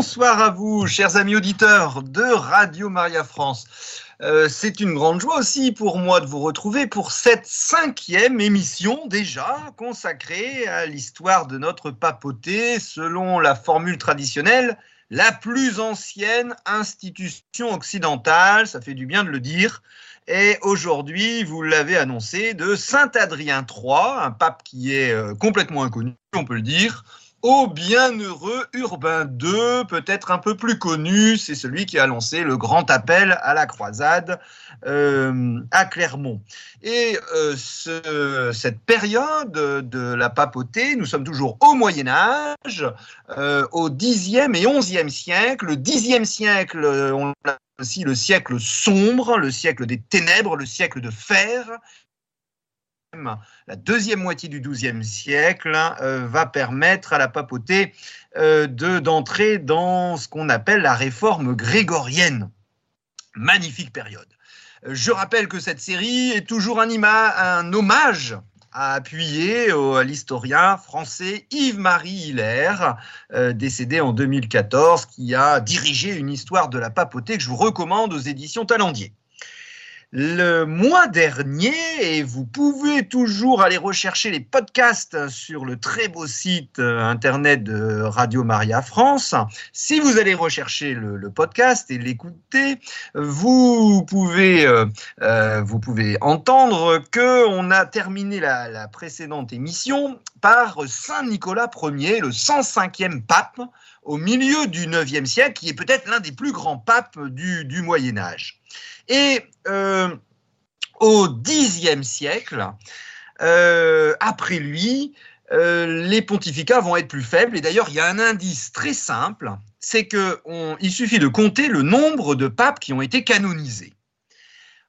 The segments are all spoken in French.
Bonsoir à vous, chers amis auditeurs de Radio Maria France. Euh, c'est une grande joie aussi pour moi de vous retrouver pour cette cinquième émission déjà consacrée à l'histoire de notre papauté selon la formule traditionnelle, la plus ancienne institution occidentale, ça fait du bien de le dire. Et aujourd'hui, vous l'avez annoncé, de Saint Adrien III, un pape qui est euh, complètement inconnu, on peut le dire, au bienheureux Urbain II, peut-être un peu plus connu, c'est celui qui a lancé le grand appel à la croisade euh, à Clermont. Et euh, ce, cette période de la papauté, nous sommes toujours au Moyen Âge, euh, au Xe et XIe siècle. Le Xe siècle, on l'a aussi le siècle sombre, le siècle des ténèbres, le siècle de fer, la deuxième moitié du XIIe siècle euh, va permettre à la papauté euh, d'entrer dans ce qu'on appelle la réforme grégorienne. Magnifique période. Euh, je rappelle que cette série est toujours un, un hommage à appuyer à l'historien français Yves-Marie Hilaire, décédé en 2014, qui a dirigé une histoire de la papauté que je vous recommande aux éditions Talendier le mois dernier et vous pouvez toujours aller rechercher les podcasts sur le très beau site euh, internet de Radio Maria France. Si vous allez rechercher le, podcast et l'écouter, vous pouvez euh, euh, vous pouvez entendre que on a terminé la, précédente émission par Saint Nicolas Ier, le 105e pape au milieu du 9e siècle, qui est peut-être l'un des plus grands papes du Moyen Âge. Et euh, au Xe siècle, euh, après lui, euh, les pontificats vont être plus faibles. Et d'ailleurs, il y a un indice très simple, c'est qu'il suffit de compter le nombre de papes qui ont été canonisés.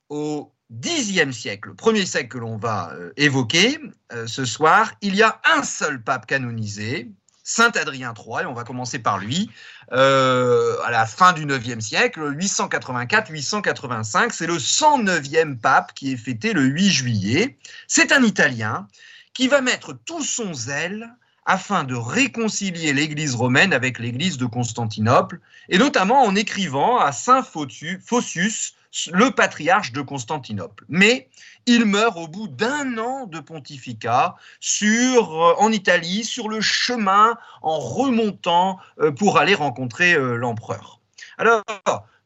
Au Xe siècle, le premier siècle que l'on va évoquer ce soir, il y a un seul pape canonisé, Saint Adrien III, et on va commencer par lui, euh, à la fin du 9e siècle, 884-885, c'est le 109e pape qui est fêté le 8 juillet. C'est un Italien qui va mettre tout son zèle afin de réconcilier l'Église romaine avec l'Église de Constantinople, et notamment en écrivant à Saint Phocius, le patriarche de Constantinople. Mais il meurt au bout d'un an de pontificat sur, euh, en Italie, sur le chemin, en remontant euh, pour aller rencontrer euh, l'empereur. Alors,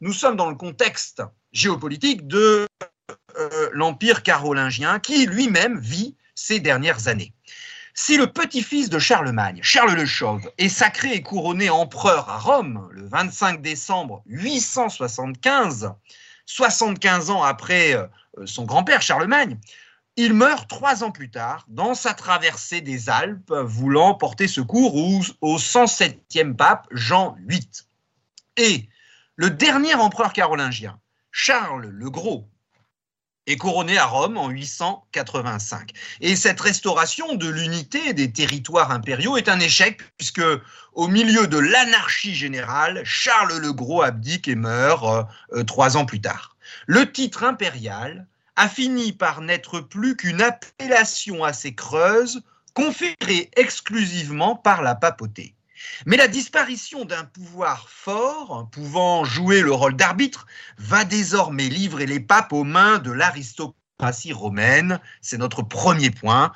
nous sommes dans le contexte géopolitique de l'Empire carolingien qui lui-même vit ces dernières années. Si le petit-fils de Charlemagne, Charles le Chauve, est sacré et couronné empereur à Rome le 25 décembre 875, 75 ans après euh, son grand-père Charlemagne, il meurt trois ans plus tard dans sa traversée des Alpes, voulant porter secours au, 107e pape Jean VIII. Et le dernier empereur carolingien, Charles le Gros, est couronné à Rome en 885. Et cette restauration de l'unité des territoires impériaux est un échec puisque au milieu de l'anarchie générale, Charles le Gros abdique et meurt euh, euh, trois ans plus tard. Le titre impérial a fini par n'être plus qu'une appellation assez creuse conférée exclusivement par la papauté. Mais la disparition d'un pouvoir fort, pouvant jouer le rôle d'arbitre, va désormais livrer les papes aux mains de l'aristocratie romaine. C'est notre premier point.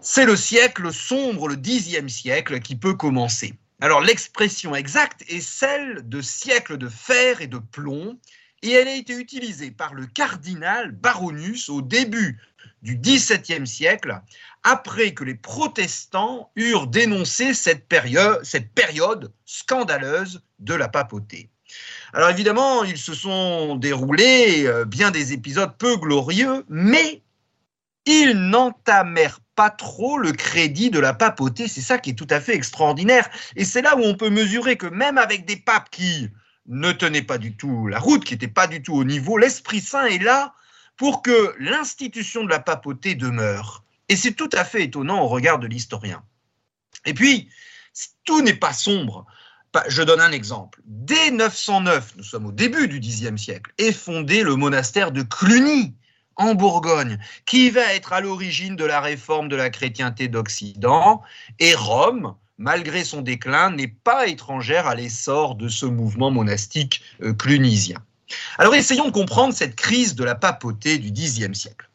C'est le siècle sombre, le dixième siècle, qui peut commencer. Alors l'expression exacte est celle de siècle de fer et de plomb, et elle a été utilisée par le cardinal Baronius au début du XVIIe siècle, après que les protestants eurent dénoncé cette période, scandaleuse de la papauté. Alors évidemment, ils se sont déroulés euh, bien des épisodes peu glorieux, mais ils n'entamèrent pas trop le crédit de la papauté. C'est ça qui est tout à fait extraordinaire. Et c'est là où on peut mesurer que même avec des papes qui ne tenaient pas du tout la route, qui n'étaient pas du tout au niveau, l'Esprit Saint est là pour que l'institution de la papauté demeure. Et c'est tout à fait étonnant au regard de l'historien. Et puis, tout n'est pas sombre. Je donne un exemple. Dès 909, nous sommes au début du Xe siècle, est fondé le monastère de Cluny, en Bourgogne, qui va être à l'origine de la réforme de la chrétienté d'Occident, et Rome malgré son déclin, n'est pas étrangère à l'essor de ce mouvement monastique euh, clunisien. Alors essayons de comprendre cette crise de la papauté du Xe siècle.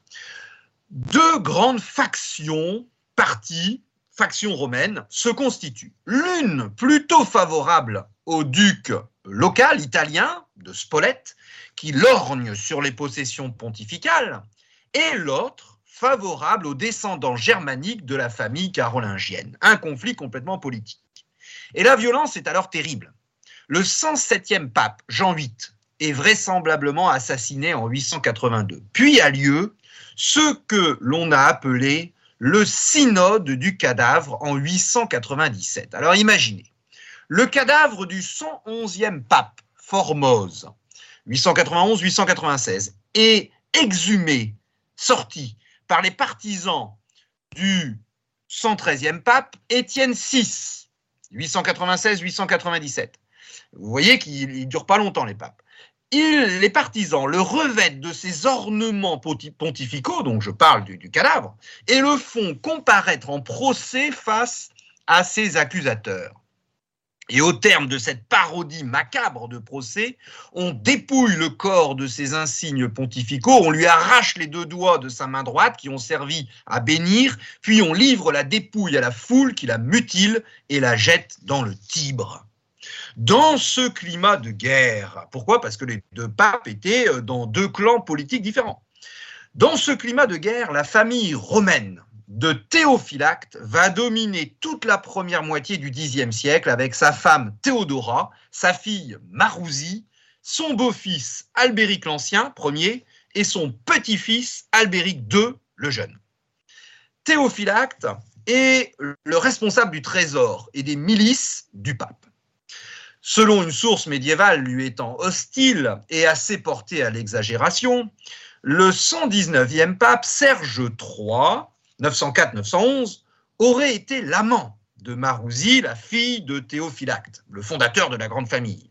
Deux grandes factions, parties, factions romaines, se constituent. L'une plutôt favorable au duc local italien de Spolète, qui lorgne sur les possessions pontificales, et l'autre favorable aux descendants germaniques de la famille carolingienne. Un conflit complètement politique. Et la violence est alors terrible. Le 107e pape, Jean VIII, est vraisemblablement assassiné en 882. Puis a lieu ce que l'on a appelé le synode du cadavre en 897. Alors imaginez, le cadavre du 111e pape, Formose, 891-896, est exhumé, sorti par les partisans du 113e pape, Étienne VI, 896-897. Vous voyez qu'ils ne durent pas longtemps, les papes les partisans le revêtent de ces ornements pontificaux, donc je parle du, du, cadavre, et le font comparaître en procès face à ses accusateurs. Et au terme de cette parodie macabre de procès, on dépouille le corps de ces insignes pontificaux, on lui arrache les deux doigts de sa main droite qui ont servi à bénir, puis on livre la dépouille à la foule qui la mutile et la jette dans le Tibre dans ce climat de guerre. Pourquoi? Parce que les deux papes étaient euh, dans deux clans politiques différents. Dans ce climat de guerre, la famille romaine de Théophylacte va dominer toute la première moitié du Xe siècle avec sa femme Théodora, sa fille Marousie, son beau-fils Albéric l'Ancien, premier, et son petit-fils Albéric II le Jeune. Théophylacte est le responsable du trésor et des milices du pape selon une source médiévale lui étant hostile et assez portée à l'exagération, le 119e pape Serge III, 904-911, aurait été l'amant de Marousie, la fille de Théophylacte, le fondateur de la grande famille.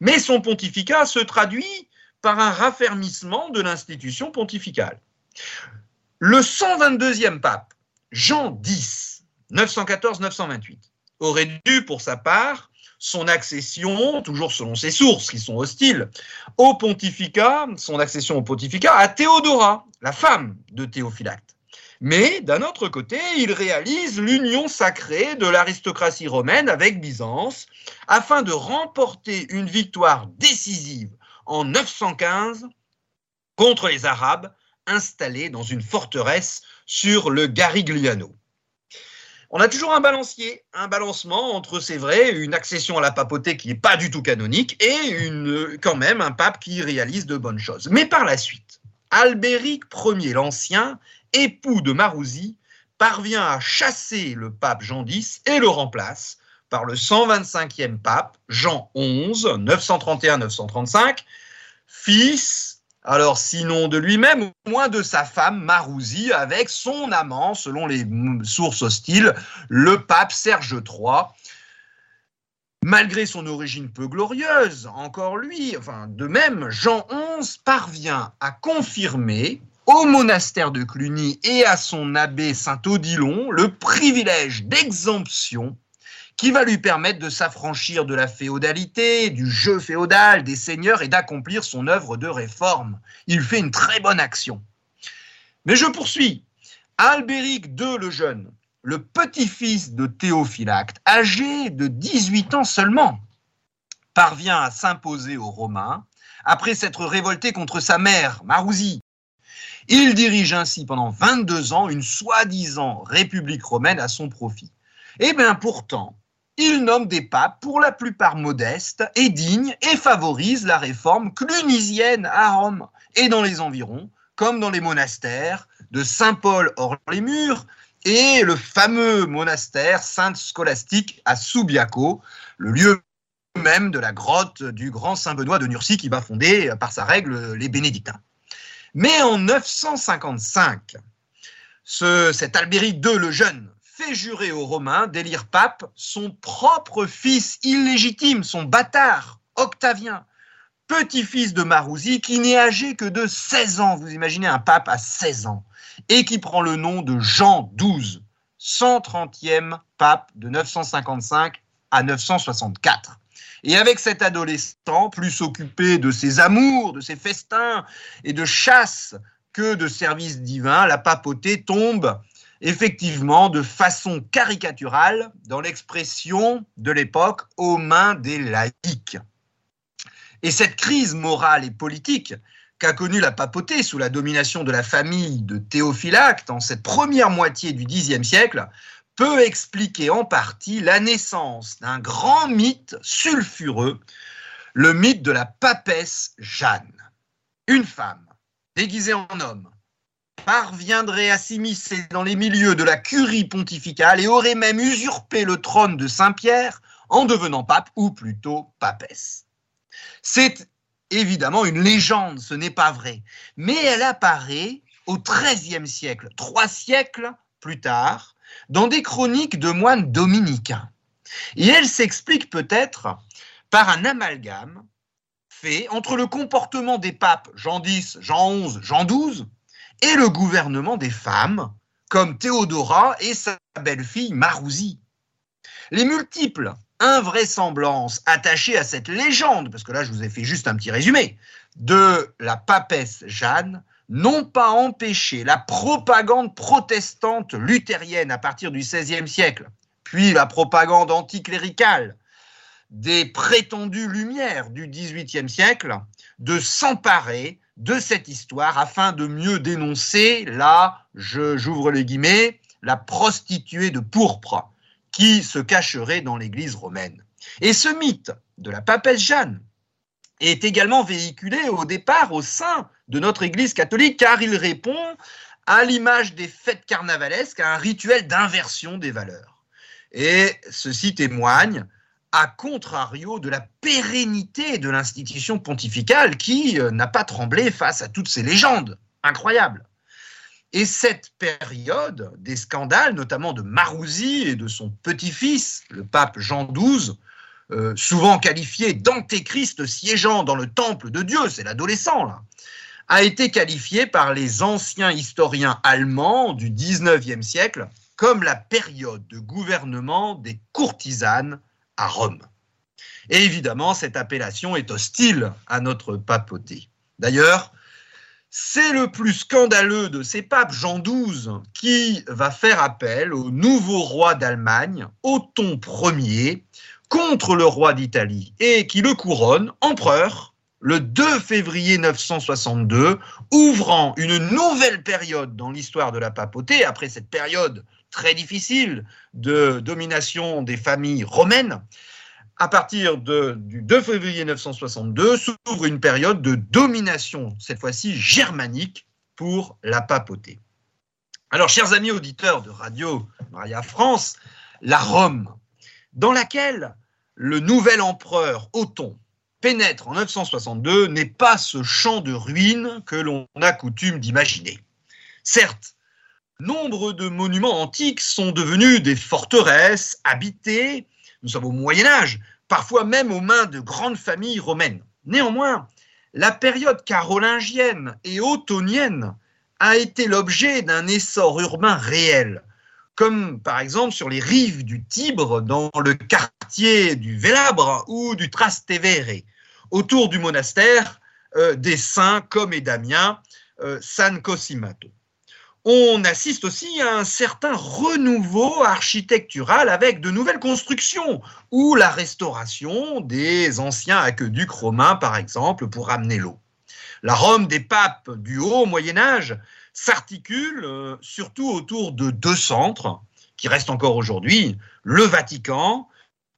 Mais son pontificat se traduit par un raffermissement de l'institution pontificale. Le 122e pape, Jean X, 914-928, aurait dû, pour sa part, son accession, toujours selon ses sources qui sont hostiles, au pontificat, son accession au pontificat à Théodora, la femme de Théophylacte. Mais d'un autre côté, il réalise l'union sacrée de l'aristocratie romaine avec Byzance afin de remporter une victoire décisive en 915 contre les Arabes installés dans une forteresse sur le Garigliano on a toujours un balancier, un balancement entre, c'est vrai, une accession à la papauté qui n'est pas du tout canonique et une, quand même un pape qui réalise de bonnes choses. Mais par la suite, Albéric Ier l'Ancien, époux de Marousie, parvient à chasser le pape Jean X et le remplace par le 125e pape Jean XI, 931-935, fils alors sinon de lui-même, au moins de sa femme Marousie, avec son amant, selon les sources hostiles, le pape Serge III. Malgré son origine peu glorieuse, encore lui, enfin de même, Jean XI parvient à confirmer au monastère de Cluny et à son abbé Saint-Odilon le privilège d'exemption qui va lui permettre de s'affranchir de la féodalité, du jeu féodal, des seigneurs et d'accomplir son œuvre de réforme. Il fait une très bonne action. Mais je poursuis. Albéric II le Jeune, le petit-fils de Théophylacte, âgé de 18 ans seulement, parvient à s'imposer aux Romains après s'être révolté contre sa mère, Marousie. Il dirige ainsi pendant 22 ans une soi-disant république romaine à son profit. Eh bien pourtant, il nomme des papes pour la plupart modestes et dignes et favorise la réforme clunisienne à Rome et dans les environs, comme dans les monastères de Saint-Paul hors les murs et le fameux monastère Sainte Scolastique à Subiaco, le lieu même de la grotte du grand Saint Benoît de Nursie qui va fonder par sa règle les bénédictins. Mais en 955, ce, cet Albéric II le Jeune fait jurer aux Romains d'élire pape son propre fils illégitime, son bâtard, Octavien, petit-fils de Marousie, qui n'est âgé que de 16 ans. Vous imaginez un pape à 16 ans, et qui prend le nom de Jean XII, 130e pape de 955 à 964. Et avec cet adolescent, plus occupé de ses amours, de ses festins et de chasse que de services divins, la papauté tombe effectivement de façon caricaturale dans l'expression de l'époque aux mains des laïcs. Et cette crise morale et politique qu'a connue la papauté sous la domination de la famille de Théophylacte en cette première moitié du Xe siècle peut expliquer en partie la naissance d'un grand mythe sulfureux, le mythe de la papesse Jeanne. Une femme déguisée en homme parviendrait à s'immiscer dans les milieux de la curie pontificale et aurait même usurpé le trône de Saint-Pierre en devenant pape, ou plutôt papesse. C'est évidemment une légende, ce n'est pas vrai, mais elle apparaît au XIIIe siècle, trois siècles plus tard, dans des chroniques de moines dominicains. Et elle s'explique peut-être par un amalgame fait entre le comportement des papes Jean X, Jean XI, Jean XII et le gouvernement des femmes, comme Théodora et sa belle-fille Marousie. Les multiples invraisemblances attachées à cette légende, parce que là je vous ai fait juste un petit résumé, de la papesse Jeanne, n'ont pas empêché la propagande protestante luthérienne à partir du XVIe siècle, puis la propagande anticléricale des prétendues lumières du XVIIIe siècle, de s'emparer de cette histoire afin de mieux dénoncer la, j'ouvre les guillemets, la prostituée de pourpre qui se cacherait dans l'église romaine. Et ce mythe de la papesse Jeanne est également véhiculé au départ au sein de notre église catholique car il répond à l'image des fêtes carnavalesques, à un rituel d'inversion des valeurs. Et ceci témoigne à contrario de la pérennité de l'institution pontificale qui euh, n'a pas tremblé face à toutes ces légendes incroyables. Et cette période des scandales, notamment de Marouzi et de son petit-fils, le pape Jean XII, euh, souvent qualifié d'antéchrist siégeant dans le temple de Dieu, c'est l'adolescent là, a été qualifié par les anciens historiens allemands du XIXe siècle comme la période de gouvernement des courtisanes Rome. Et évidemment, cette appellation est hostile à notre papauté. D'ailleurs, c'est le plus scandaleux de ces papes, Jean XII, qui va faire appel au nouveau roi d'Allemagne, Othon Ier, contre le roi d'Italie, et qui le couronne empereur le 2 février 962, ouvrant une nouvelle période dans l'histoire de la papauté, après cette période très difficile de domination des familles romaines, à partir du 2 février 962 s'ouvre une période de domination, cette fois-ci germanique, pour la papauté. Alors, chers amis auditeurs de Radio Maria France, la Rome, dans laquelle le nouvel empereur Othon pénètre en 962, n'est pas ce champ de ruines que l'on a coutume d'imaginer. Certes, nombre de monuments antiques sont devenus des forteresses habitées, nous sommes au Moyen Âge, parfois même aux mains de grandes familles romaines. Néanmoins, la période carolingienne et ottonienne a été l'objet d'un essor urbain réel, comme par exemple sur les rives du Tibre dans le quartier du Vélabre ou du Trastevere, autour du monastère euh, des saints comme et Damien, euh, San Cosimato on assiste aussi à un certain renouveau architectural avec de nouvelles constructions ou la restauration des anciens aqueducs romains, par exemple, pour ramener l'eau. La Rome des papes du haut Moyen Âge s'articule euh, surtout autour de deux centres qui restent encore aujourd'hui, le Vatican,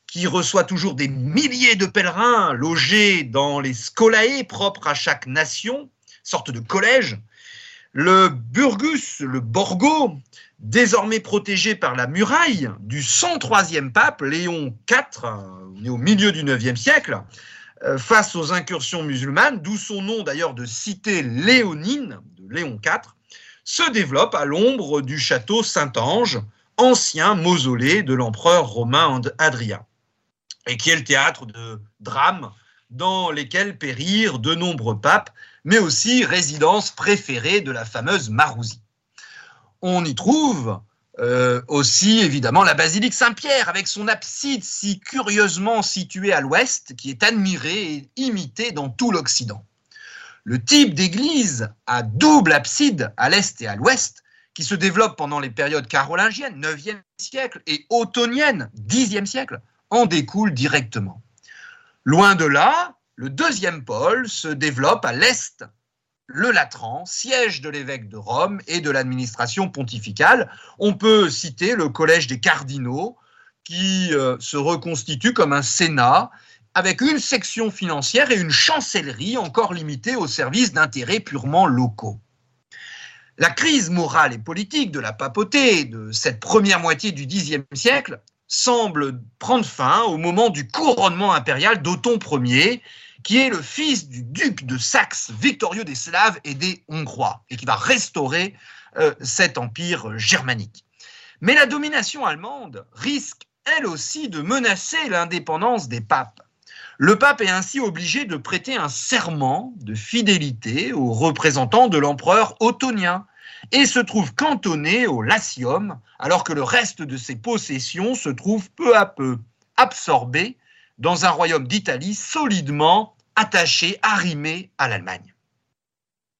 qui reçoit toujours des milliers de pèlerins logés dans les scolae propres à chaque nation, sorte de collège, le Burgus, le Borgo, désormais protégé par la muraille du 103e pape, Léon IV, au milieu du 9e siècle, euh, face aux incursions musulmanes, d'où son nom d'ailleurs de cité léonine, de Léon IV, se développe à l'ombre du château Saint-Ange, ancien mausolée de l'empereur romain Adrien, et qui est le théâtre de drames dans lesquels périrent de nombreux papes mais aussi résidence préférée de la fameuse Marousie. On y trouve Euh, aussi, évidemment, la basilique Saint-Pierre, avec son abside si curieusement située à l'ouest, qui est admirée et imitée dans tout l'Occident. Le type d'église à double abside à l'est et à l'ouest, qui se développe pendant les périodes carolingiennes, 9e siècle, et ottoniennes, 10e siècle, en découle directement. Loin de là, le deuxième pôle se développe à l'est le Latran, siège de l'évêque de Rome et de l'administration pontificale. On peut citer le collège des cardinaux qui euh, se reconstitue comme un sénat avec une section financière et une chancellerie encore limitée au service d'intérêts purement locaux. La crise morale et politique de la papauté de cette première moitié du Xe siècle semble prendre fin au moment du couronnement impérial d'Othon Ier, qui est le fils du duc de Saxe, victorieux des Slaves et des Hongrois, et qui va restaurer euh, cet empire germanique. Mais la domination allemande risque, elle aussi, de menacer l'indépendance des papes. Le pape est ainsi obligé de prêter un serment de fidélité aux représentants de l'empereur ottonien et se trouve cantonné au Latium, alors que le reste de ses possessions se trouve peu à peu absorbé dans un royaume d'Italie solidement attaché, arrimé à l'Allemagne.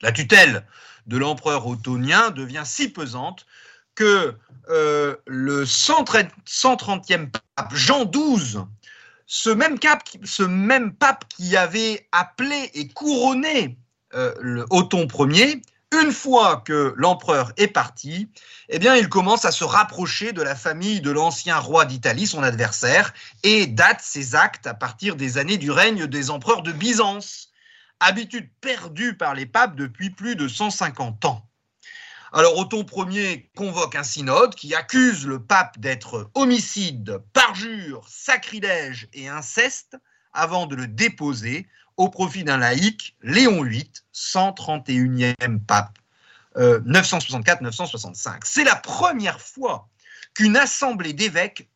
La tutelle de l'empereur ottonien devient si pesante que euh, le 130e pape Jean XII, ce même, pape qui avait appelé et couronné euh, le Othon Ier, une fois que l'empereur est parti, eh bien, il commence à se rapprocher de la famille de l'ancien roi d'Italie, son adversaire, et date ses actes à partir des années du règne des empereurs de Byzance, habitude perdue par les papes depuis plus de 150 ans. Alors Othon Ier convoque un synode qui accuse le pape d'être homicide, parjure, sacrilège et inceste avant de le déposer au profit d'un laïc, Léon VIII, 131e pape, 964-965. Euh, C'est la première fois qu'une assemblée d'évêques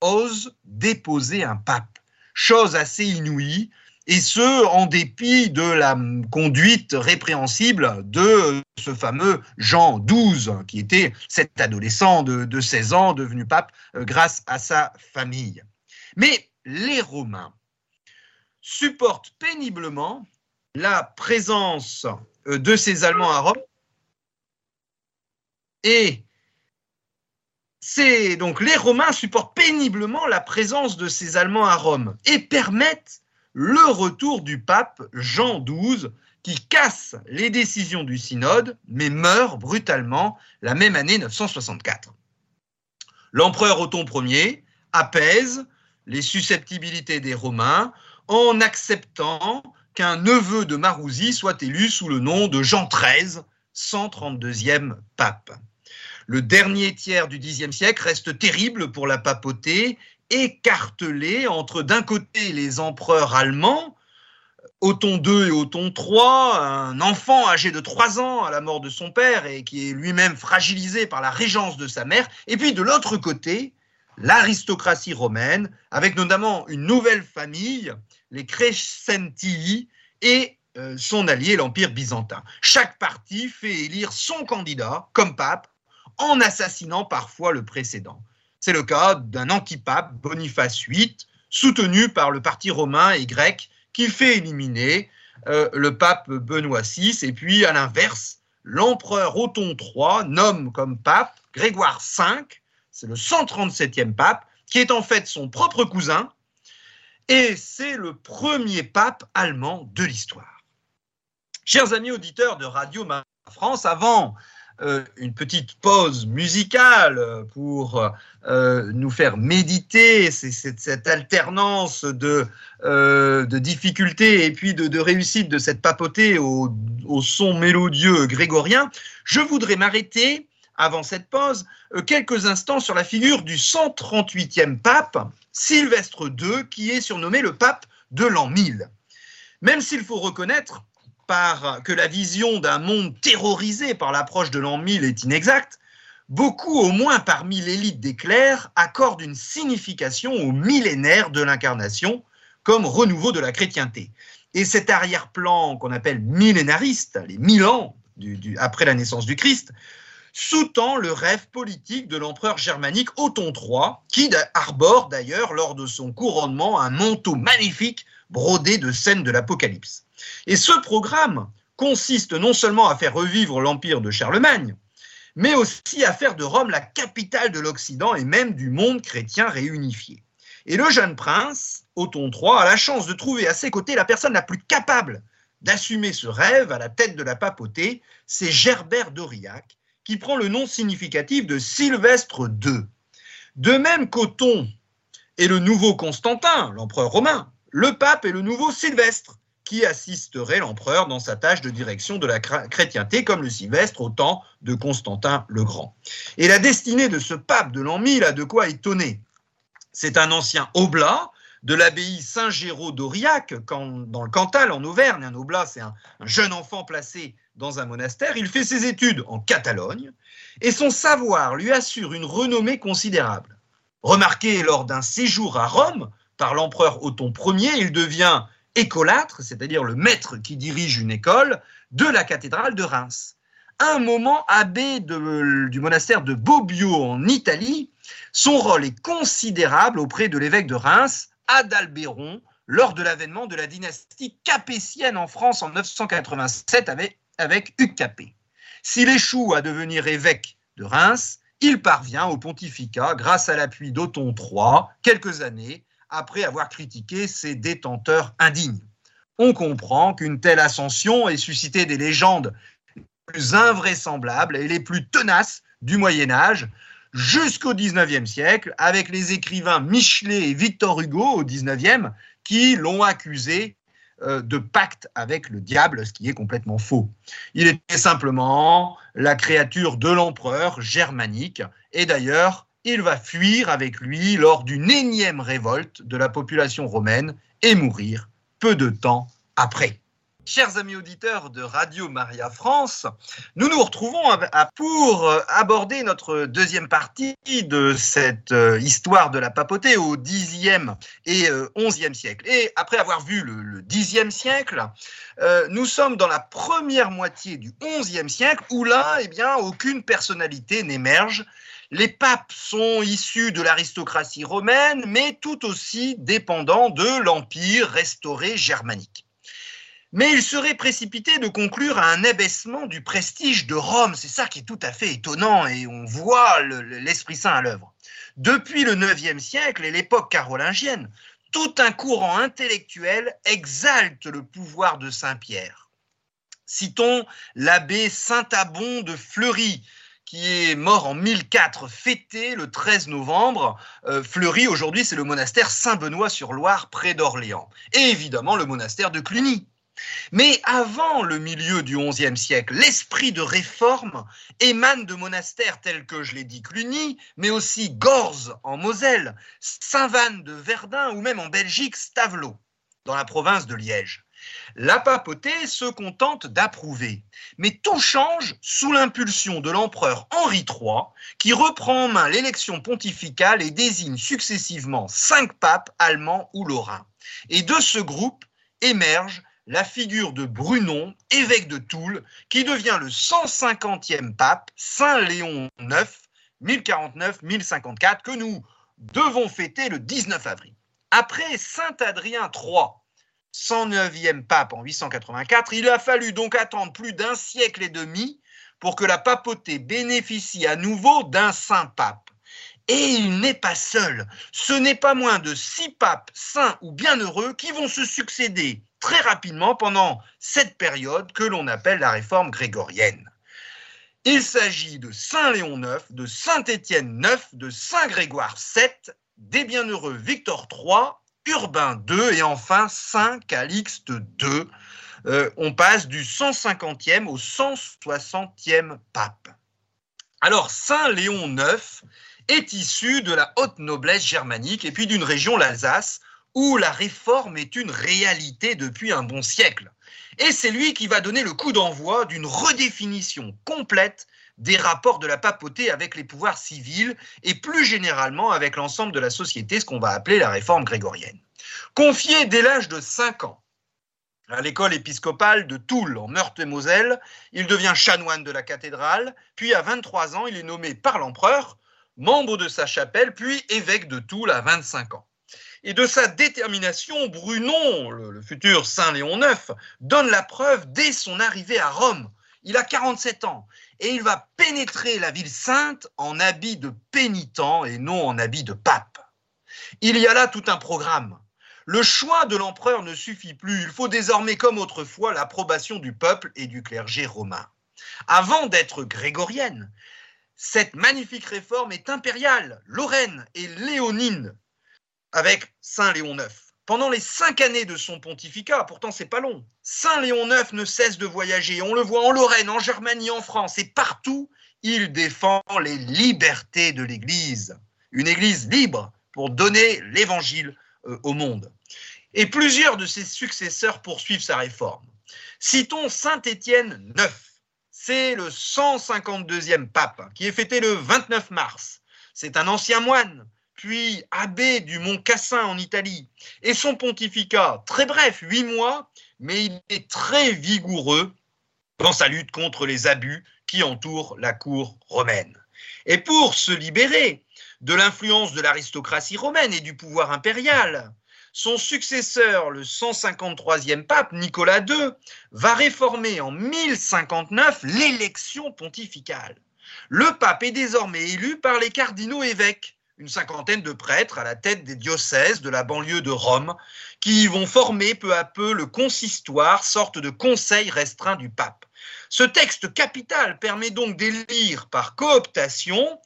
ose déposer un pape, chose assez inouïe, et ce, en dépit de la conduite répréhensible de ce fameux Jean XII, qui était cet adolescent de, de 16 ans devenu pape euh, grâce à sa famille. Mais les Romains supportent péniblement la présence euh, de ces Allemands à Rome. Et c'est donc les Romains supportent péniblement la présence de ces Allemands à Rome et permettent le retour du pape Jean XII qui casse les décisions du synode mais meurt brutalement la même année 964. L'empereur Othon Ier apaise les susceptibilités des Romains en acceptant qu'un neveu de Marouzi soit élu sous le nom de Jean XIII, 132e pape. Le dernier tiers du Xe siècle reste terrible pour la papauté, écartelé entre d'un côté les empereurs allemands, Othon II et Othon III, un enfant âgé de 3 ans à la mort de son père et qui est lui-même fragilisé par la régence de sa mère, et puis de l'autre côté, l'aristocratie romaine, avec notamment une nouvelle famille, les Crescentii, et euh, son allié, l'Empire byzantin. Chaque parti fait élire son candidat comme pape en assassinant parfois le précédent. C'est le cas d'un antipape, Boniface VIII, soutenu par le parti romain et grec, qui fait éliminer euh, le pape Benoît VI, et puis à l'inverse, l'empereur Othon III nomme comme pape Grégoire V, c'est le 137e pape, qui est en fait son propre cousin, et c'est le premier pape allemand de l'histoire. Chers amis auditeurs de Radio France, avant euh, une petite pause musicale pour euh, nous faire méditer cette, alternance de, euh, de, difficultés et puis de, réussite de cette papauté au, au son mélodieux grégorien, je voudrais m'arrêter avant cette pause, euh, quelques instants sur la figure du 138e pape, Sylvestre II, qui est surnommé le pape de l'an 1000. Même s'il faut reconnaître que la vision d'un monde terrorisé par l'approche de l'an 1000 est inexacte, beaucoup, au moins parmi l'élite des clercs, accordent une signification au millénaire de l'incarnation comme renouveau de la chrétienté. Et cet arrière-plan qu'on appelle millénariste, les mille ans après la naissance du Christ, sous-tend le rêve politique de l'empereur germanique Othon III, qui arbore d'ailleurs lors de son couronnement un manteau magnifique brodé de scènes de l'Apocalypse. Et ce programme consiste non seulement à faire revivre l'empire de Charlemagne, mais aussi à faire de Rome la capitale de l'Occident et même du monde chrétien réunifié. Et le jeune prince, Othon III, a la chance de trouver à ses côtés la personne la plus capable d'assumer ce rêve à la tête de la papauté, c'est Gerbert d'Aurillac, qui prend le nom significatif de Sylvestre II. De même qu'Othon est le nouveau Constantin, l'empereur romain, le pape est le nouveau Sylvestre, qui assisterait l'empereur dans sa tâche de direction de la chrétienté, comme le Sylvestre au temps de Constantin le Grand. Et la destinée de ce pape de l'an 1000 a de quoi étonner. C'est un ancien oblat de l'abbaye Saint-Géraud d'Aurillac, dans le Cantal, en Auvergne. Un oblat, c'est un, jeune enfant placé dans un monastère. Il fait ses études en Catalogne et son savoir lui assure une renommée considérable. Remarqué lors d'un séjour à Rome par l'empereur Othon Ier, il devient écolâtre, c'est-à-dire le maître qui dirige une école, de la cathédrale de Reims. un moment, abbé du monastère de Bobbio en Italie, son rôle est considérable auprès de l'évêque de Reims, Adalbéron, lors de l'avènement de la dynastie capétienne en France en 987 avec, avec Hugues Capet. S'il échoue à devenir évêque de Reims, il parvient au pontificat grâce à l'appui d'Othon III quelques années après avoir critiqué ses détenteurs indignes. On comprend qu'une telle ascension ait suscité des légendes les plus invraisemblables et les plus tenaces du Moyen Âge, jusqu'au XIXe siècle, avec les écrivains Michelet et Victor Hugo au XIXe, qui l'ont accusé euh, de pacte avec le diable, ce qui est complètement faux. Il était simplement la créature de l'empereur germanique, et d'ailleurs, il va fuir avec lui lors d'une énième révolte de la population romaine et mourir peu de temps après. Chers amis auditeurs de Radio Maria France, nous nous retrouvons pour euh, aborder notre deuxième partie de cette euh, histoire de la papauté au Xe et XIe siècle. Et après avoir vu le Xe siècle, euh, nous sommes dans la première moitié du XIe siècle où là, eh bien, aucune personnalité n'émerge les papes sont issus de l'aristocratie romaine, mais tout aussi dépendants de l'empire restauré germanique. Mais il serait précipité de conclure à un abaissement du prestige de Rome. C'est ça qui est tout à fait étonnant et on voit l'Esprit Saint à l'œuvre. Depuis le IXe siècle et l'époque carolingienne, tout un courant intellectuel exalte le pouvoir de Saint-Pierre. Citons l'abbé Saint-Abon de Fleury, qui est mort en 1004, fêté le 13 novembre. Euh, Fleury, aujourd'hui, c'est le monastère Saint-Benoît-sur-Loire, près d'Orléans. Et évidemment, le monastère de Cluny. Mais avant le milieu du XIe siècle, l'esprit de réforme émane de monastères tels que, je l'ai dit, Cluny, mais aussi Gorze en Moselle, Saint-Vanne de Verdun ou même en Belgique, Stavelot, dans la province de Liège. La papauté se contente d'approuver. Mais tout change sous l'impulsion de l'empereur Henri III, qui reprend en main l'élection pontificale et désigne successivement cinq papes allemands ou lorrains. Et de ce groupe émerge la figure de Brunon, évêque de Toul, qui devient le 150e pape, Saint Léon IX, 1049-1054, que nous devons fêter le 19 avril. Après Saint Adrien III, 109e pape en 884, il a fallu donc attendre plus d'un siècle et demi pour que la papauté bénéficie à nouveau d'un saint pape. Et il n'est pas seul. Ce n'est pas moins de six papes saints ou bienheureux qui vont se succéder très rapidement pendant cette période que l'on appelle la réforme grégorienne. Il s'agit de Saint Léon IX, de Saint Étienne IX, de Saint Grégoire VII, des bienheureux Victor III Urbain II et enfin Saint Calixte II. Euh, on passe du 150e au 160e pape. Alors Saint Léon IX est issu de la haute noblesse germanique et puis d'une région, l'Alsace, où la réforme est une réalité depuis un bon siècle. Et c'est lui qui va donner le coup d'envoi d'une redéfinition complète des rapports de la papauté avec les pouvoirs civils et plus généralement avec l'ensemble de la société, ce qu'on va appeler la réforme grégorienne. Confié dès l'âge de 5 ans à l'école épiscopale de Toul, en Meurthe-et-Moselle. Il devient chanoine de la cathédrale, puis à 23 ans, il est nommé par l'empereur membre de sa chapelle, puis évêque de Toul à 25 ans. Et de sa détermination, Brunon, le, futur Saint Léon IX, donne la preuve dès son arrivée à Rome. Il a 47 ans et il va pénétrer la ville sainte en habit de pénitent et non en habit de pape. Il y a là tout un programme. Le choix de l'empereur ne suffit plus. Il faut désormais, comme autrefois, l'approbation du peuple et du clergé romain. Avant d'être grégorienne, cette magnifique réforme est impériale, lorraine et léonine, avec Saint Léon IX. Pendant les cinq années de son pontificat, pourtant c'est pas long, Saint Léon IX ne cesse de voyager. On le voit en Lorraine, en Germanie, en France, et partout, il défend les libertés de l'Église. Une Église libre pour donner l'Évangile euh, au monde. Et plusieurs de ses successeurs poursuivent sa réforme. Citons Saint Étienne IX, c'est le 152e pape qui est fêté le 29 mars. C'est un ancien moine, puis abbé du mont Cassin en Italie. Et son pontificat, très bref, huit mois, mais il est très vigoureux dans sa lutte contre les abus qui entourent la cour romaine. Et pour se libérer de l'influence de l'aristocratie romaine et du pouvoir impérial, son successeur, le 153e pape Nicolas II, va réformer en 1059 l'élection pontificale. Le pape est désormais élu par les cardinaux évêques, une cinquantaine de prêtres à la tête des diocèses de la banlieue de Rome, qui vont former peu à peu le consistoire, sorte de conseil restreint du pape. Ce texte capital permet donc d'élire par cooptation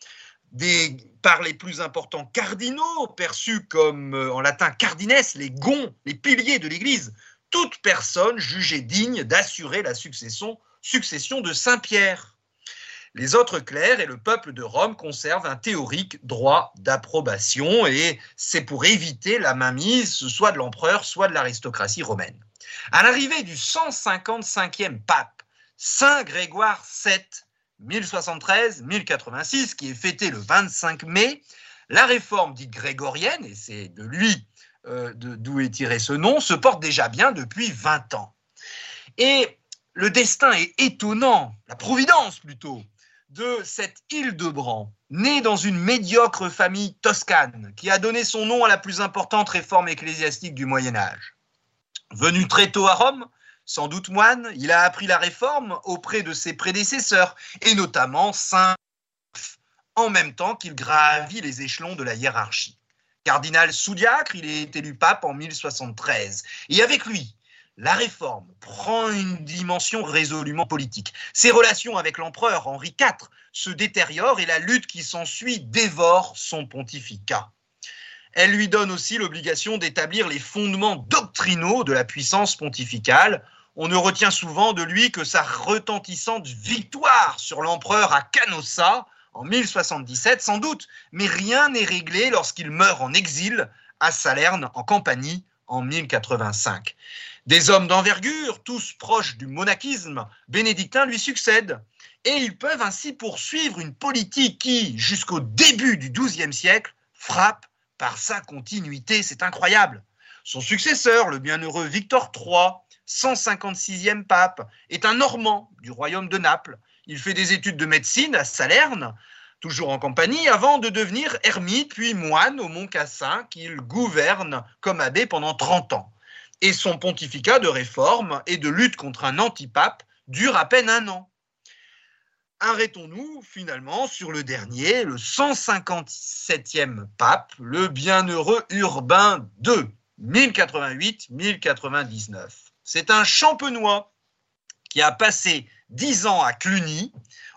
par les plus importants cardinaux, perçus comme euh, en latin cardines, les gonds, les piliers de l'Église, toute personne jugée digne d'assurer la succession, succession de Saint-Pierre. Les autres clercs et le peuple de Rome conservent un théorique droit d'approbation et c'est pour éviter la mainmise soit de l'empereur, soit de l'aristocratie romaine. À l'arrivée du 155e pape, Saint Grégoire VII, 1073-1086, qui est fêté le 25 mai, la réforme dite grégorienne, et c'est de lui euh, d'où est tiré ce nom, se porte déjà bien depuis 20 ans. Et le destin est étonnant, la providence plutôt, de cette Hildebrand, née dans une médiocre famille toscane, qui a donné son nom à la plus importante réforme ecclésiastique du Moyen Âge. Venu très tôt à Rome, sans doute moine, il a appris la réforme auprès de ses prédécesseurs, et notamment Saint en même temps qu'il gravit les échelons de la hiérarchie. Cardinal sous-diacre, il est élu pape en 1073. Et avec lui, la réforme prend une dimension résolument politique. Ses relations avec l'empereur Henri IV se détériorent et la lutte qui s'ensuit dévore son pontificat. Elle lui donne aussi l'obligation d'établir les fondements doctrinaux de la puissance pontificale. On ne retient souvent de lui que sa retentissante victoire sur l'empereur à Canossa en 1077, sans doute, mais rien n'est réglé lorsqu'il meurt en exil à Salerne, en Campanie, en 1085. Des hommes d'envergure, tous proches du monachisme bénédictin, lui succèdent. Et ils peuvent ainsi poursuivre une politique qui, jusqu'au début du XIIe siècle, frappe par sa continuité. C'est incroyable. Son successeur, le bienheureux Victor III, 156e pape, est un Normand du royaume de Naples. Il fait des études de médecine à Salerne, toujours en compagnie, avant de devenir ermite puis moine au Mont Cassin, qu'il gouverne comme abbé pendant 30 ans. Et son pontificat de réforme et de lutte contre un antipape dure à peine un an arrêtons-nous finalement sur le dernier, le 157e pape, le bienheureux Urbain II, 1088-1099. C'est un champenois qui a passé dix ans à Cluny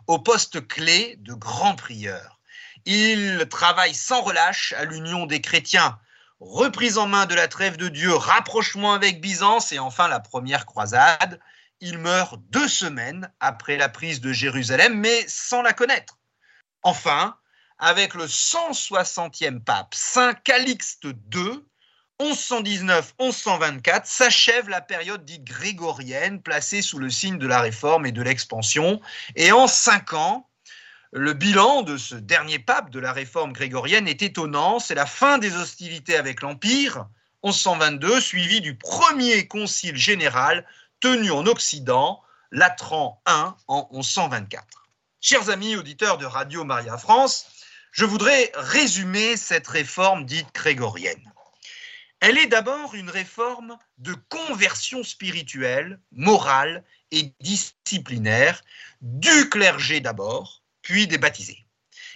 au poste clé de grand prieur. Il travaille sans relâche à l'union des chrétiens, reprise en main de la trêve de Dieu, rapprochement avec Byzance et enfin la première croisade il meurt deux semaines après la prise de Jérusalem, mais sans la connaître. Enfin, avec le 160e pape, Saint Calixte II, 1119-1124, s'achève la période dite grégorienne, placée sous le signe de la réforme et de l'expansion. Et en cinq ans, le bilan de ce dernier pape de la réforme grégorienne est étonnant. C'est la fin des hostilités avec l'Empire, 1122, suivi du premier concile général tenu en Occident, Latran I, en 1124. Chers amis auditeurs de Radio Maria France, je voudrais résumer cette réforme dite grégorienne. Elle est d'abord une réforme de conversion spirituelle, morale et disciplinaire du clergé d'abord, puis des baptisés.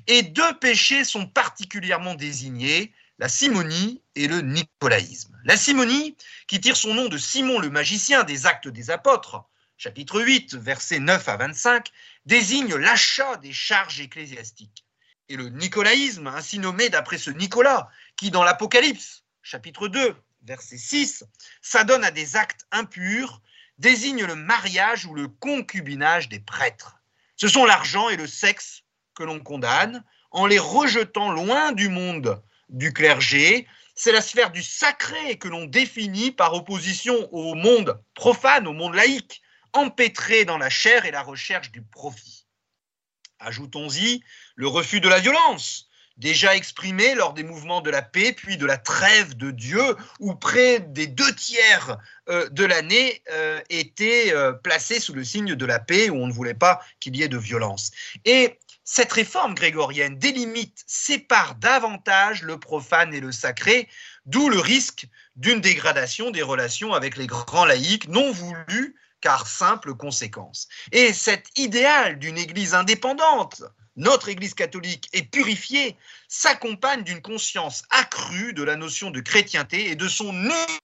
Et deux péchés sont particulièrement désignés, la simonie et le nicolaïsme. La simonie, qui tire son nom de Simon le magicien des Actes des Apôtres, chapitre 8, versets 9 à 25, désigne l'achat des charges ecclésiastiques. Et le nicolaïsme, ainsi nommé d'après ce Nicolas, qui dans l'Apocalypse, chapitre 2, verset 6, s'adonne à des actes impurs, désigne le mariage ou le concubinage des prêtres. Ce sont l'argent et le sexe que l'on condamne en les rejetant loin du monde du clergé. C'est la sphère du sacré que l'on définit par opposition au monde profane, au monde laïque, empêtré dans la chair et la recherche du profit. Ajoutons-y le refus de la violence, déjà exprimé lors des mouvements de la paix, puis de la trêve de Dieu, où près des deux tiers euh, de l'année euh, étaient euh, placés sous le signe de la paix, où on ne voulait pas qu'il y ait de violence. Et cette réforme grégorienne délimite, sépare davantage le profane et le sacré, d'où le risque d'une dégradation des relations avec les grands laïcs non voulus car simple conséquence. Et cet idéal d'une Église indépendante, notre Église catholique est purifiée, s'accompagne d'une conscience accrue de la notion de chrétienté et de son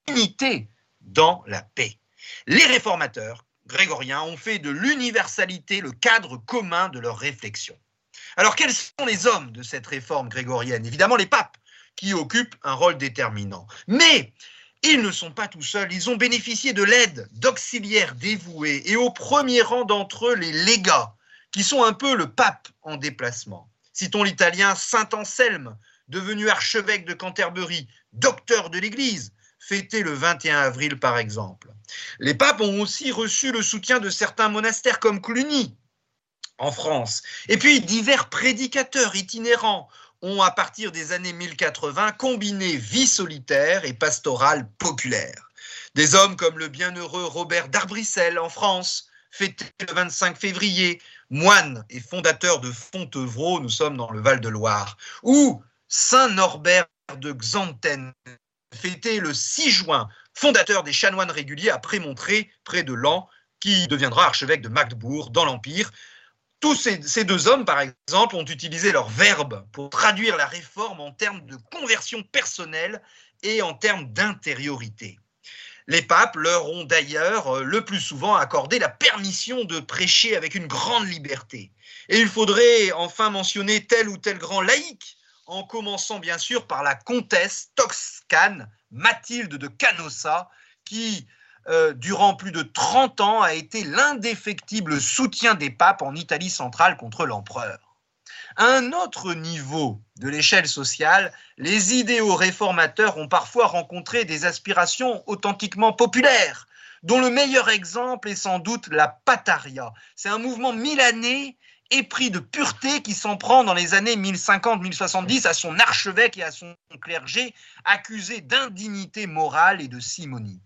unité dans la paix. Les réformateurs grégoriens ont fait de l'universalité le cadre commun de leur réflexion. Alors quels sont les hommes de cette réforme grégorienne? Évidemment les papes, qui occupent un rôle déterminant. Mais ils ne sont pas tout seuls, ils ont bénéficié de l'aide d'auxiliaires dévoués et au premier rang d'entre eux les légats, qui sont un peu le pape en déplacement. Citons l'italien Saint Anselme, devenu archevêque de Canterbury, docteur de l'Église, fêté le 21 avril par exemple. Les papes ont aussi reçu le soutien de certains monastères comme Cluny en France, et puis divers prédicateurs itinérants ont, à partir des années 1080, combiné vie solitaire et pastorale populaire. Des hommes comme le bienheureux Robert d'Arbrissel en France, fêté le 25 février, moine et fondateur de Fontevraud, nous sommes dans le Val-de-Loire, ou Saint Norbert de Xanten, fêté le 6 juin, fondateur des chanoines réguliers à Prémontré, près de Lens, qui deviendra archevêque de Magdebourg dans l'Empire, tous ces, deux hommes, par exemple, ont utilisé leur verbe pour traduire la réforme en termes de conversion personnelle et en termes d'intériorité. Les papes leur ont d'ailleurs euh, le plus souvent accordé la permission de prêcher avec une grande liberté. Et il faudrait enfin mentionner tel ou tel grand laïc, en commençant bien sûr par la comtesse toscane Mathilde de Canossa, qui euh, durant plus de 30 ans, a été l'indéfectible soutien des papes en Italie centrale contre l'empereur. À un autre niveau de l'échelle sociale, les idéaux réformateurs ont parfois rencontré des aspirations authentiquement populaires, dont le meilleur exemple est sans doute la Pataria. C'est un mouvement milanais épris de pureté qui s'en prend dans les années 1050-1070 à son archevêque et à son clergé, accusés d'indignité morale et de simonie.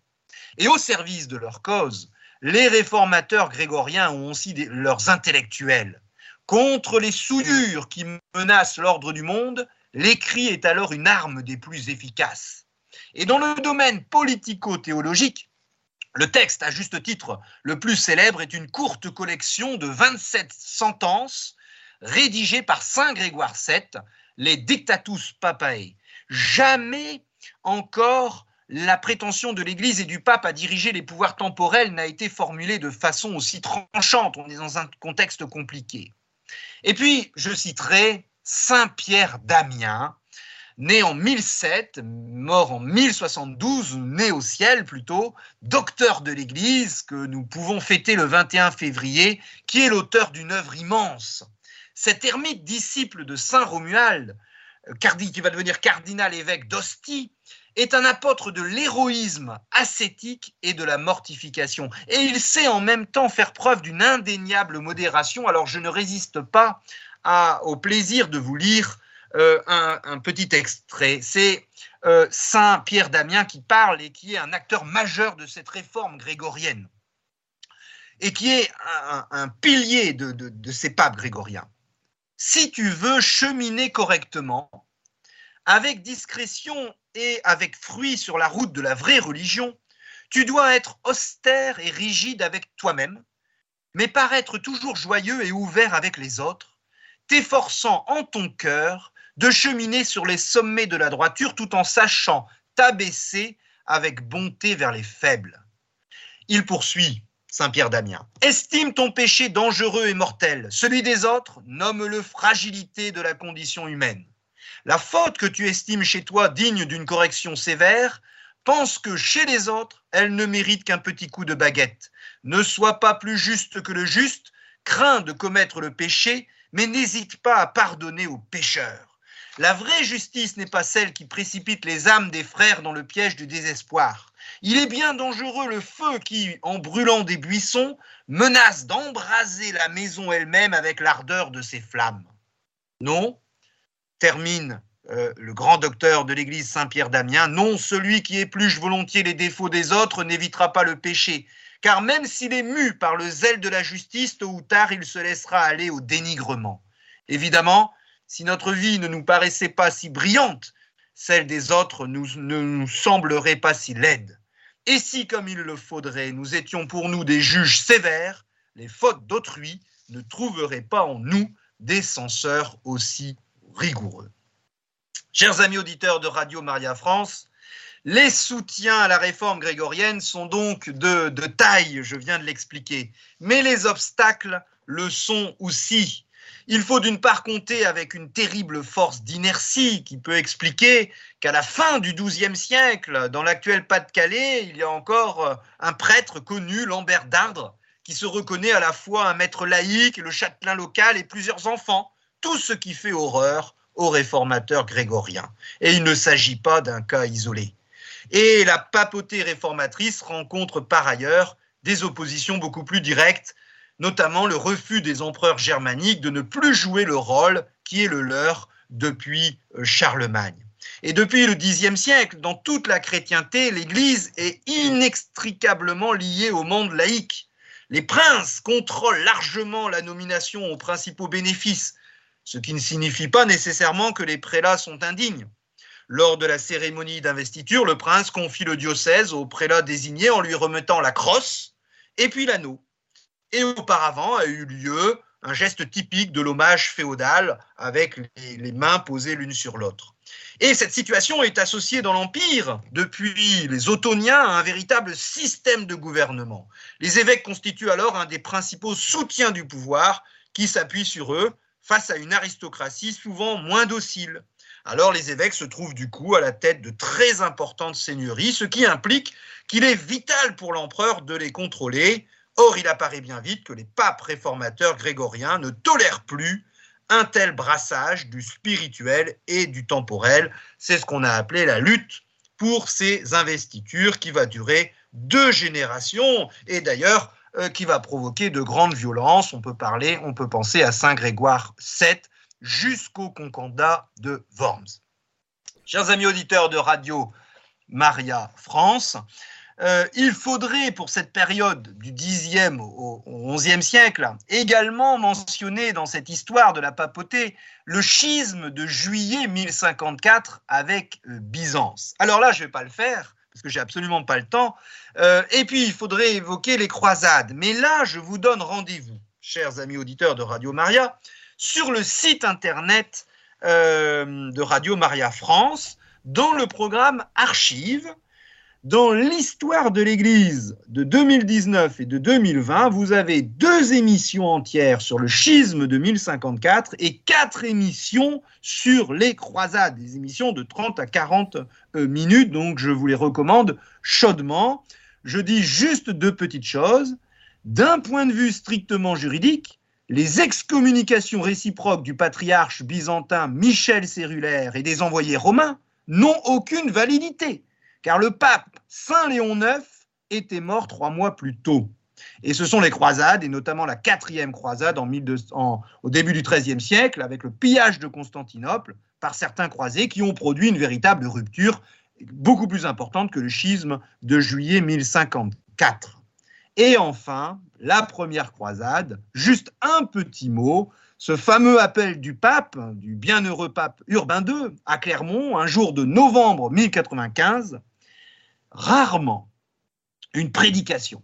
Et au service de leur cause, les réformateurs grégoriens ont aussi leurs intellectuels. Contre les souillures qui menacent l'ordre du monde, l'écrit est alors une arme des plus efficaces. Et dans le domaine politico-théologique, le texte, à juste titre, le plus célèbre est une courte collection de 27 sentences rédigées par Saint Grégoire VII, les Dictatus Papae. Jamais encore la prétention de l'Église et du pape à diriger les pouvoirs temporels n'a été formulée de façon aussi tranchante. On est dans un contexte compliqué. Et puis, je citerai Saint Pierre d'Amiens, né en 1007, mort en 1072, né au ciel plutôt, docteur de l'Église, que nous pouvons fêter le 21 février, qui est l'auteur d'une œuvre immense. Cet ermite disciple de Saint Romuald, euh, qui va devenir cardinal évêque d'Ostie, est un apôtre de l'héroïsme ascétique et de la mortification. Et il sait en même temps faire preuve d'une indéniable modération. Alors je ne résiste pas au plaisir de vous lire euh, un, petit extrait. C'est Saint Pierre Damien qui parle et qui est un acteur majeur de cette réforme grégorienne et qui est un, pilier de ces papes grégoriens. Si tu veux cheminer correctement, avec discrétion et avec fruit sur la route de la vraie religion, tu dois être austère et rigide avec toi-même, mais paraître toujours joyeux et ouvert avec les autres, t'efforçant en ton cœur de cheminer sur les sommets de la droiture tout en sachant t'abaisser avec bonté vers les faibles. Il poursuit, Saint Pierre Damien. Estime ton péché dangereux et mortel. Celui des autres, nomme-le fragilité de la condition humaine. La faute que tu estimes chez toi digne d'une correction sévère, pense que chez les autres, elle ne mérite qu'un petit coup de baguette. Ne sois pas plus juste que le juste, crains de commettre le péché, mais n'hésite pas à pardonner aux pécheurs. La vraie justice n'est pas celle qui précipite les âmes des frères dans le piège du désespoir. Il est bien dangereux le feu qui, en brûlant des buissons, menace d'embraser la maison elle-même avec l'ardeur de ses flammes. Non, termine euh, le grand docteur de l'église Saint-Pierre d'Amiens, non, celui qui épluche volontiers les défauts des autres n'évitera pas le péché, car même s'il est mu par le zèle de la justice, tôt ou tard il se laissera aller au dénigrement. Évidemment, si notre vie ne nous paraissait pas si brillante, celle des autres ne nous semblerait pas si laide. Et si, comme il le faudrait, nous étions pour nous des juges sévères, les fautes d'autrui ne trouveraient pas en nous des censeurs aussi rigoureux. Chers amis auditeurs de Radio Maria France, les soutiens à la réforme grégorienne sont donc de, de taille, je viens de l'expliquer, mais les obstacles le sont aussi. Il faut d'une part compter avec une terrible force d'inertie qui peut expliquer qu'à la fin du XIIe siècle, dans l'actuel Pas-de-Calais, il y a encore euh, un prêtre connu, Lambert d'Ardre, qui se reconnaît à la fois un maître laïque, le châtelain local et plusieurs enfants, tout ce qui fait horreur aux réformateurs grégoriens. Et il ne s'agit pas d'un cas isolé. Et la papauté réformatrice rencontre par ailleurs des oppositions beaucoup plus directes notamment le refus des empereurs germaniques de ne plus jouer le rôle qui est le leur depuis euh, Charlemagne. Et depuis le Xe siècle, dans toute la chrétienté, l'Église est inextricablement liée au monde laïque. Les princes contrôlent largement la nomination aux principaux bénéfices, ce qui ne signifie pas nécessairement que les prélats sont indignes. Lors de la cérémonie d'investiture, le prince confie le diocèse au prélat désigné en lui remettant la crosse et puis l'anneau. Et auparavant a eu lieu un geste typique de l'hommage féodal avec les, mains posées l'une sur l'autre. Et cette situation est associée dans l'Empire, depuis les Ottoniens, à un véritable système de gouvernement. Les évêques constituent alors un des principaux soutiens du pouvoir qui s'appuie sur eux face à une aristocratie souvent moins docile. Alors les évêques se trouvent du coup à la tête de très importantes seigneuries, ce qui implique qu'il est vital pour l'empereur de les contrôler Or, il apparaît bien vite que les papes réformateurs grégoriens ne tolèrent plus un tel brassage du spirituel et du temporel. C'est ce qu'on a appelé la lutte pour ces investitures qui va durer deux générations et d'ailleurs euh, qui va provoquer de grandes violences. On peut parler, on peut penser à Saint Grégoire VII jusqu'au concordat de Worms. Chers amis auditeurs de Radio Maria France, euh, il faudrait, pour cette période du Xe au XIe siècle, également mentionner dans cette histoire de la papauté le schisme de juillet 1054 avec euh, Byzance. Alors là, je ne vais pas le faire, parce que j'ai absolument pas le temps. Euh, et puis, il faudrait évoquer les croisades. Mais là, je vous donne rendez-vous, chers amis auditeurs de Radio Maria, sur le site internet de Radio Maria France, dans le programme Archives dans l'histoire de l'Église de 2019 et de 2020, vous avez deux émissions entières sur le schisme de 1054 et quatre émissions sur les croisades, des émissions de 30 à 40 euh, minutes, donc je vous les recommande chaudement. Je dis juste deux petites choses. D'un point de vue strictement juridique, les excommunications réciproques du patriarche byzantin Michel Cérulaire et des envoyés romains n'ont aucune validité car le pape Saint Léon IX était mort trois mois plus tôt. Et ce sont les croisades, et notamment la quatrième croisade en au début du XIIIe siècle, avec le pillage de Constantinople par certains croisés qui ont produit une véritable rupture beaucoup plus importante que le schisme de juillet 1054. Et enfin, la première croisade, juste un petit mot, ce fameux appel du pape, du bienheureux pape Urbain II, à Clermont, un jour de novembre 1095, rarement une prédication,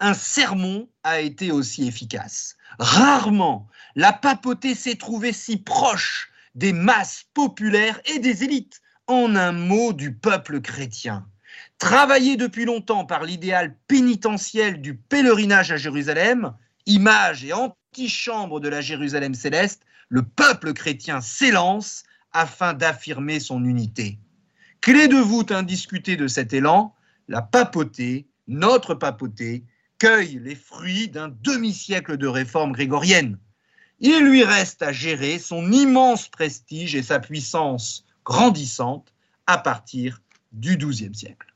un sermon a été aussi efficace. Rarement la papauté s'est trouvée si proche des masses populaires et des élites, en un mot du peuple chrétien. Travaillé depuis longtemps par l'idéal pénitentiel du pèlerinage à Jérusalem, image et antichambre de la Jérusalem céleste, le peuple chrétien s'élance afin d'affirmer son unité. Clé de voûte indiscutée de cet élan, la papauté, notre papauté, cueille les fruits d'un demi-siècle de réforme grégorienne. Il lui reste à gérer son immense prestige et sa puissance grandissante à partir du XIIe siècle.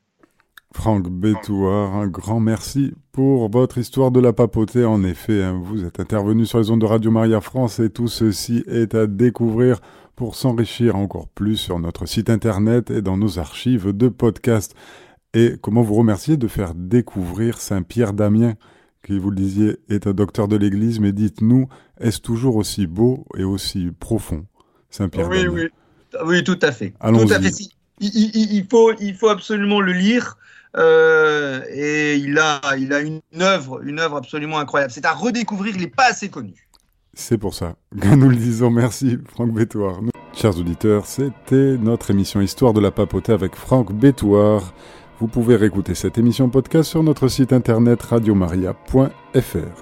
Franck Bétouard, un grand merci pour votre histoire de la papauté. En effet, hein, vous êtes intervenu sur les ondes de Radio Maria France et tout ceci est à découvrir pour s'enrichir encore plus sur notre site internet et dans nos archives de podcasts. Et comment vous remercier de faire découvrir Saint-Pierre d'Amiens, qui, vous le disiez, est un docteur de l'Église, mais dites-nous, est-ce toujours aussi beau et aussi profond, Saint-Pierre Oui, oui, oui, tout à fait. Tout à fait. Il, faut, il faut absolument le lire. Euh, et il a, il a une œuvre, une œuvre absolument incroyable. C'est à redécouvrir, il n'est pas assez connu. C'est pour ça que nous le disons. Merci, Franck Bétoir. Chers auditeurs, c'était notre émission Histoire de la papauté avec Franck Bétoir. Vous pouvez réécouter cette émission podcast sur notre site internet radiomaria.fr.